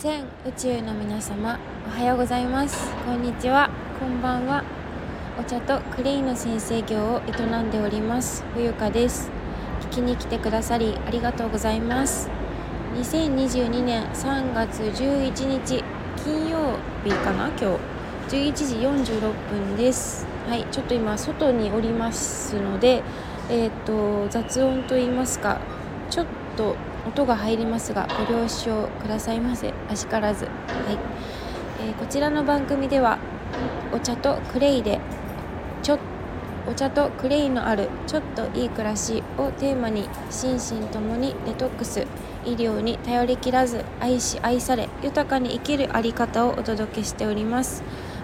全宇宙の皆様おはようございます。こんにちは。こんばんは。お茶とクレイの先生業を営んでおります。冬香です。聞きに来てくださりありがとうございます。2022年3月11日金曜日かな今日。11時46分です。はいちょっと今外におりますのでえっ、ー、と雑音と言いますかちょっと音が入りますがご了承くださいませ。あしからず、はい。えー、こちらの番組ではお茶とクレイでちょお茶とクレイのあるちょっといい暮らしをテーマに心身ともにデトックス。医療に頼りきらず愛し愛され豊かに生きるあり方をお届けしております。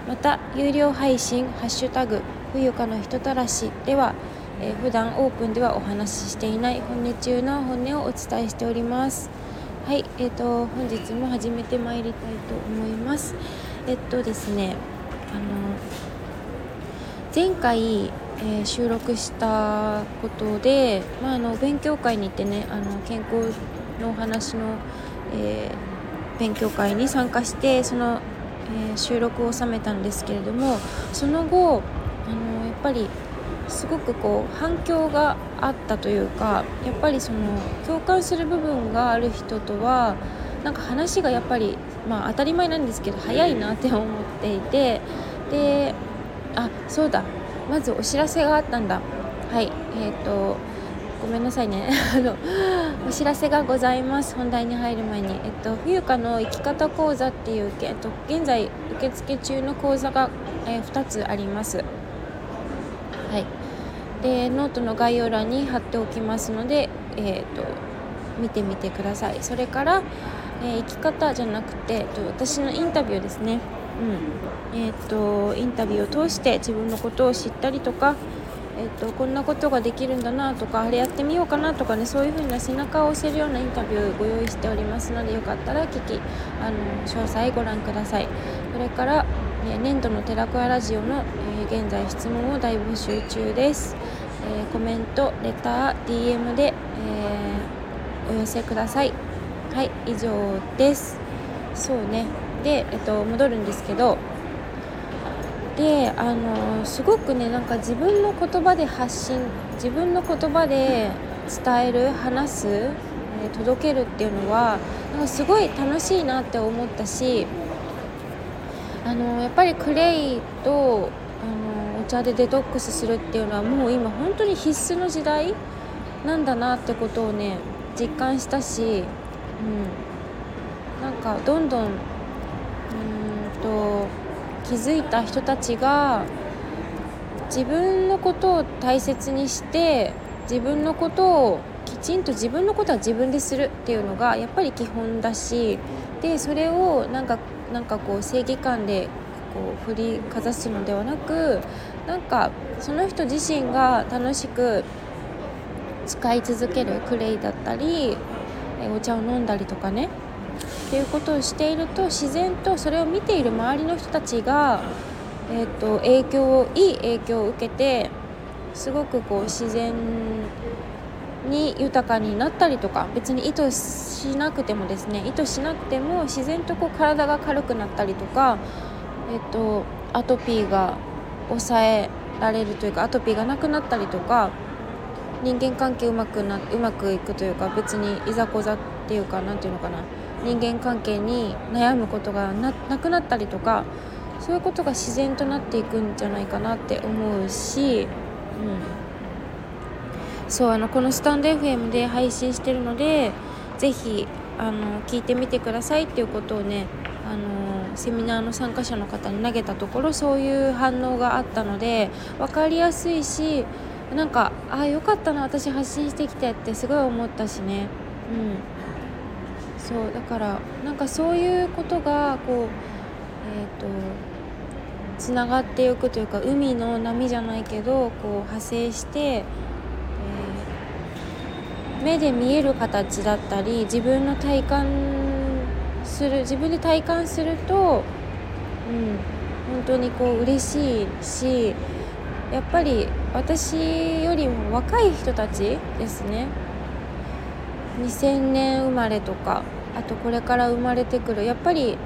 また有料配信「ハッシュタグ冬香の人たらし」ではえー、普段オープンではお話ししていない本音中の本音をお伝えしております。はいえーと、本日も始めてまいりたいと思います。えっとですねあの前回、えー、収録したことで、まあ、あの勉強会に行ってねあの健康のお話の、えー、勉強会に参加してその、えー、収録を収めたんですけれどもその後あのやっぱりすごくこう反響があったというかやっぱりその共感する部分がある人とはなんか話がやっぱりまあ当たり前なんですけど早いなって思っていてであそうだまずお知らせがあったんだ。はいえっ、ー、とごめんなさいね。あのお知らせがございます。本題に入る前に、えっと、冬香の生き方講座っていう、えっと、現在受付中の講座が、えー、2つあります。でノートの概要欄に貼っておきますので、えーと、見てみてください。それから、えー、生き方じゃなくて、と、私のインタビューですね。うん。えーと、インタビューを通して自分のことを知ったりとか、えー、とこんなことができるんだなとかあれやってみようかなとかねそういう風な背中を押せるようなインタビューをご用意しておりますのでよかったら聞きあの詳細ご覧ください。それから、え年度の寺子屋ラジオの、え、現在質問を大募集中です。え、コメントレター DM で、え、お寄せください。はい以上です。そうね。で、えっと、戻るんですけど。であのすごくねなんか自分の言葉で発信自分の言葉で伝える話す、え届けるっていうのはなんかすごい楽しいなって思ったしあのやっぱりクレイとお茶でデトックスするっていうのはもう今本当に必須の時代なんだなってことをね実感したし、うん、なんかどんどんうんと気づいた人たちが自分のことを大切にして自分のことをきちんと自分のことは自分でするっていうのがやっぱり基本だしでそれをなんかなんかこう正義感でこう振りかざすのではなくなんかその人自身が楽しく使い続けるクレイだったりお茶を飲んだりとかね。っていうことをしていると自然とそれを見ている周りの人たちが、えーと、影響をいい影響を受けてすごくこう自然に豊かになったりとか別に意図しなくてもですね意図しなくても自然とこう体が軽くなったりとか、えーとアトピーが抑えられるというかアトピーがなくなったりとか人間関係うまくなうまくいくというか別にいざこざっていうか何て言うのかな。人間関係に悩むことがなくなったりとかそういうことが自然となっていくんじゃないかなって思うし、うん、そうあのこのスタンド FM で配信してるので是非あの聞いてみてくださいっていうことをねあのセミナーの参加者の方に投げたところそういう反応があったので分かりやすいしなんかああよかったな私発信してきてってすごい思ったしね。うん。そうだからなんかそういうことがこうえっ、ー、とつながっていくというか海の波じゃないけどこう派生して、えー、目で見える形だったり自分の体感する自分で体感すると、うん、本当にこう嬉しいしやっぱり私よりも若い人たちですね。2000年生まれとかあとこれから生まれてくるやっぱり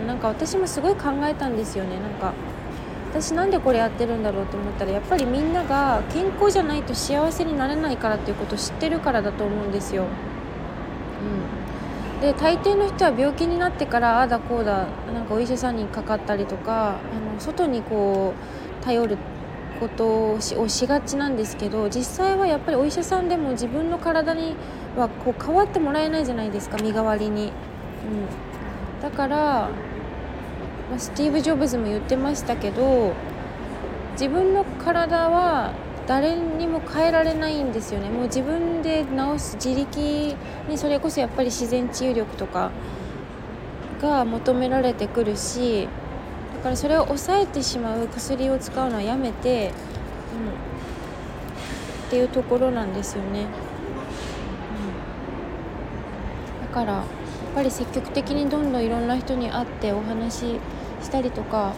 うんなんか私もすごい考えたんですよね。なんか私なんでこれやってるんだろうと思ったらやっぱりみんなが健康じゃないと幸せになれないからっていうことを知ってるからだと思うんですよ。うん、で大抵の人は病気になってからああだこうだなんかお医者さんにかかったりとかあの外にこう頼ることをしがちなんですけど実際はやっぱりお医者さんでも自分の体にはこう変わってもらえないじゃないですか身代わりに。うん、だからまあ、スティーブ・ジョブズも言ってましたけど自分の体は誰にも変えられないんですよね。もう自分で治す自力にそれこそやっぱり自然治癒力とかが求められてくるしだからそれを抑えてしまう薬を使うのはやめて、うん、っていうところなんですよね、うん、だからやっぱり積極的にどんどんいろんな人に会ってお話ししたりとか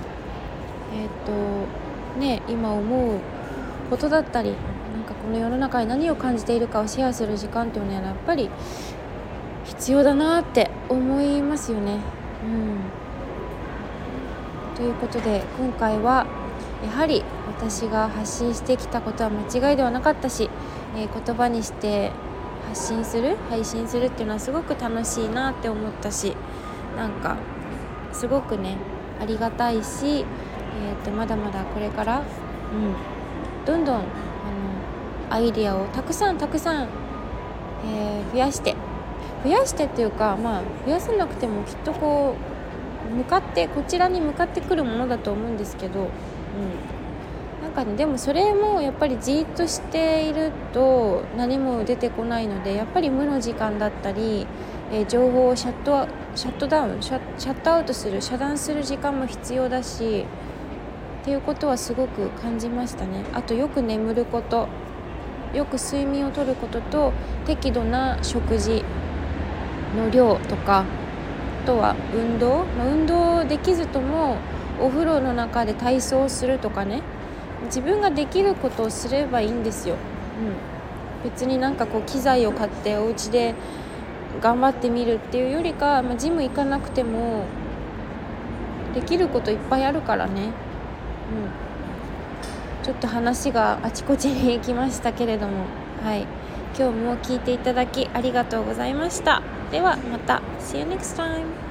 えっ、とね今思うことだったりなんかこの世の中に何を感じているかをシェアする時間っていうのはやっぱり必要だなって思いますよね。うん、ということで今回はやはり私が発信してきたことは間違いではなかったし、えー、言葉にして発信する配信するっていうのはすごく楽しいなって思ったしなんかすごくねありがたいし、えーと、まだまだこれから、うん、どんどんあのアイディアをたくさんたくさん、えー、増やして増やしてっていうかまあ増やさなくてもきっとこう向かってこちらに向かってくるものだと思うんですけど、うん、なんかねでもそれもやっぱりじっとしていると何も出てこないのでやっぱり無の時間だったりえー、情報をシャットシャットダウンシャシャットアウトする遮断する時間も必要だしっていうことはすごく感じましたね。あとよく眠ること。よく睡眠をとることと適度な食事の量とかあとは運動、まあ、運動できずともお風呂の中で体操をするとかね。自分ができることをすればいいんですよ、うん、別になんかこう機材を買ってお家で頑張ってみるっていうよりか、まあ、ジム行かなくてもできることいっぱいあるからね、うん、ちょっと話があちこちに行きましたけれども。はい。今日も聞いていただきありがとうございました。ではまた。See you next time